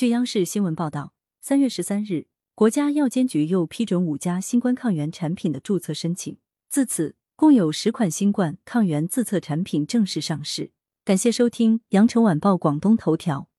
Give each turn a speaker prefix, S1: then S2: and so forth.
S1: 据央视新闻报道三月十三日国家药监局又批准五家新冠抗原产品的注册申请。自此共有十款新冠抗原自测产品正式上市。感谢收听羊城晚报广东头条。